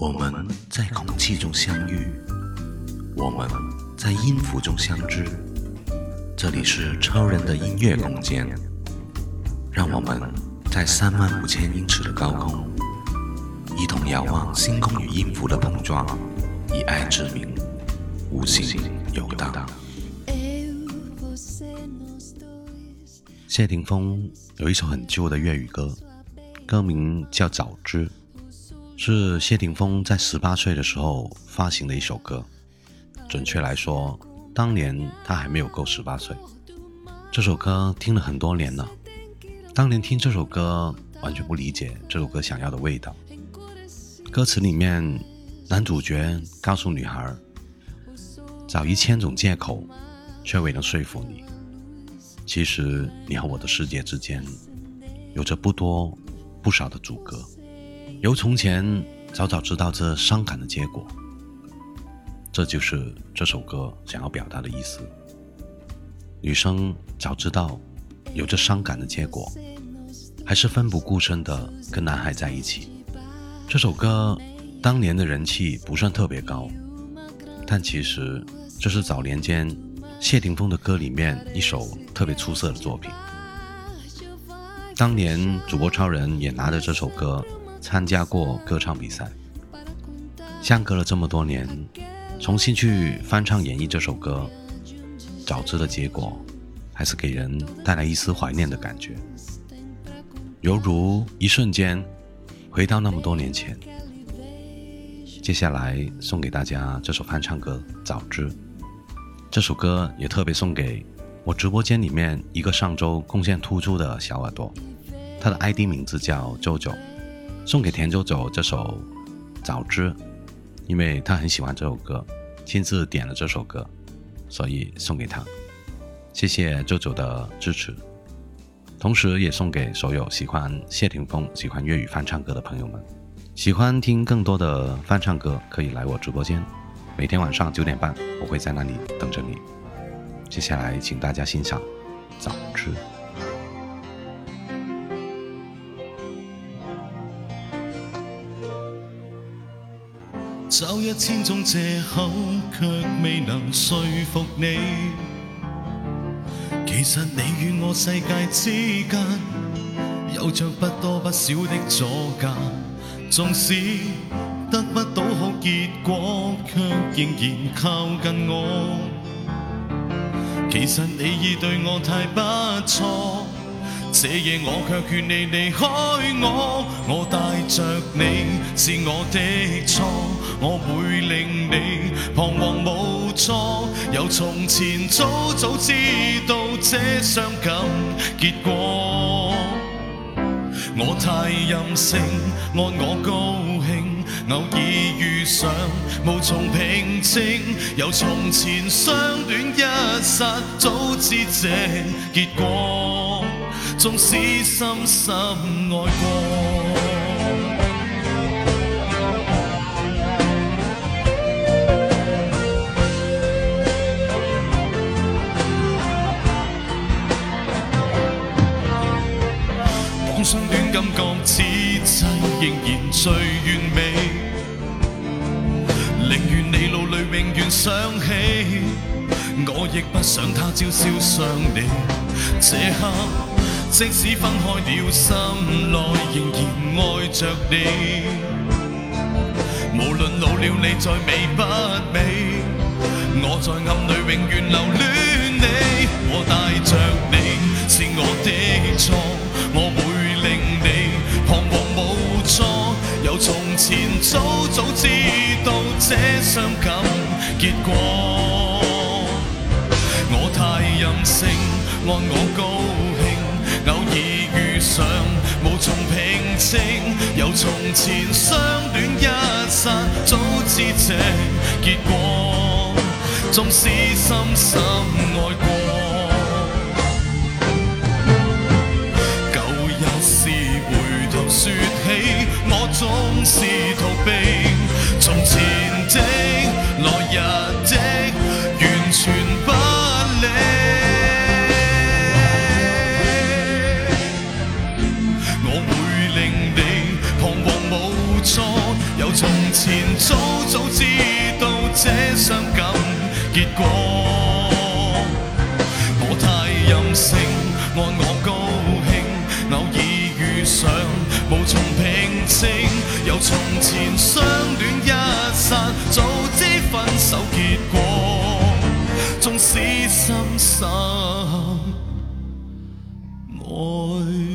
我们在空气中相遇，我们在音符中相知。这里是超人的音乐空间，让我们在三万五千英尺的高空，一同遥望星空与音符的碰撞，以爱之名，无形游荡。谢霆锋有一首很旧的粤语歌，歌名叫《早知》。是谢霆锋在十八岁的时候发行的一首歌，准确来说，当年他还没有够十八岁。这首歌听了很多年了，当年听这首歌完全不理解这首歌想要的味道。歌词里面，男主角告诉女孩，找一千种借口，却未能说服你。其实你和我的世界之间，有着不多不少的阻隔。由从前早早知道这伤感的结果，这就是这首歌想要表达的意思。女生早知道有着伤感的结果，还是奋不顾身的跟男孩在一起。这首歌当年的人气不算特别高，但其实这是早年间谢霆锋的歌里面一首特别出色的作品。当年主播超人也拿着这首歌。参加过歌唱比赛，相隔了这么多年，重新去翻唱演绎这首歌，早知的结果，还是给人带来一丝怀念的感觉，犹如一瞬间回到那么多年前。接下来送给大家这首翻唱歌《早知》，这首歌也特别送给我直播间里面一个上周贡献突出的小耳朵，他的 ID 名字叫周周。送给田周周这首《早知》，因为他很喜欢这首歌，亲自点了这首歌，所以送给他。谢谢周周的支持，同时也送给所有喜欢谢霆锋、喜欢粤语翻唱歌的朋友们。喜欢听更多的翻唱歌，可以来我直播间，每天晚上九点半，我会在那里等着你。接下来，请大家欣赏《早知》。找一千种借口，却未能说服你。其实你与我世界之间，有着不多不少的阻隔。纵使得不到好结果，却仍然靠近我。其实你已对我太不错。这夜我却劝你离开我，我带着你是我的错，我会令你彷徨无助。由从前早早知道这伤感结果，我太任性，按我高兴，偶尔遇上无从平静。由从前相恋一刹，早知这结果。纵使深深爱过，当相恋感觉此际仍然最完美，宁愿你脑里永远想起，我亦不想他朝宵想你，这刻。即使分开了，心内仍然爱着你。无论老了你再美不美，我在暗里永远留恋你。我带着你是我的错，我会令你彷徨无助。由从前早早知道这伤感结果，我太任性，按我高。偶尔遇上，无从平静。由从前相恋一刹，早知这结果。纵使深深爱过，旧日事回头说起，我总是逃避。伤感结果我太任性按我高兴偶尔遇上无从平静由从前相恋一刹早知分手结果纵使深深爱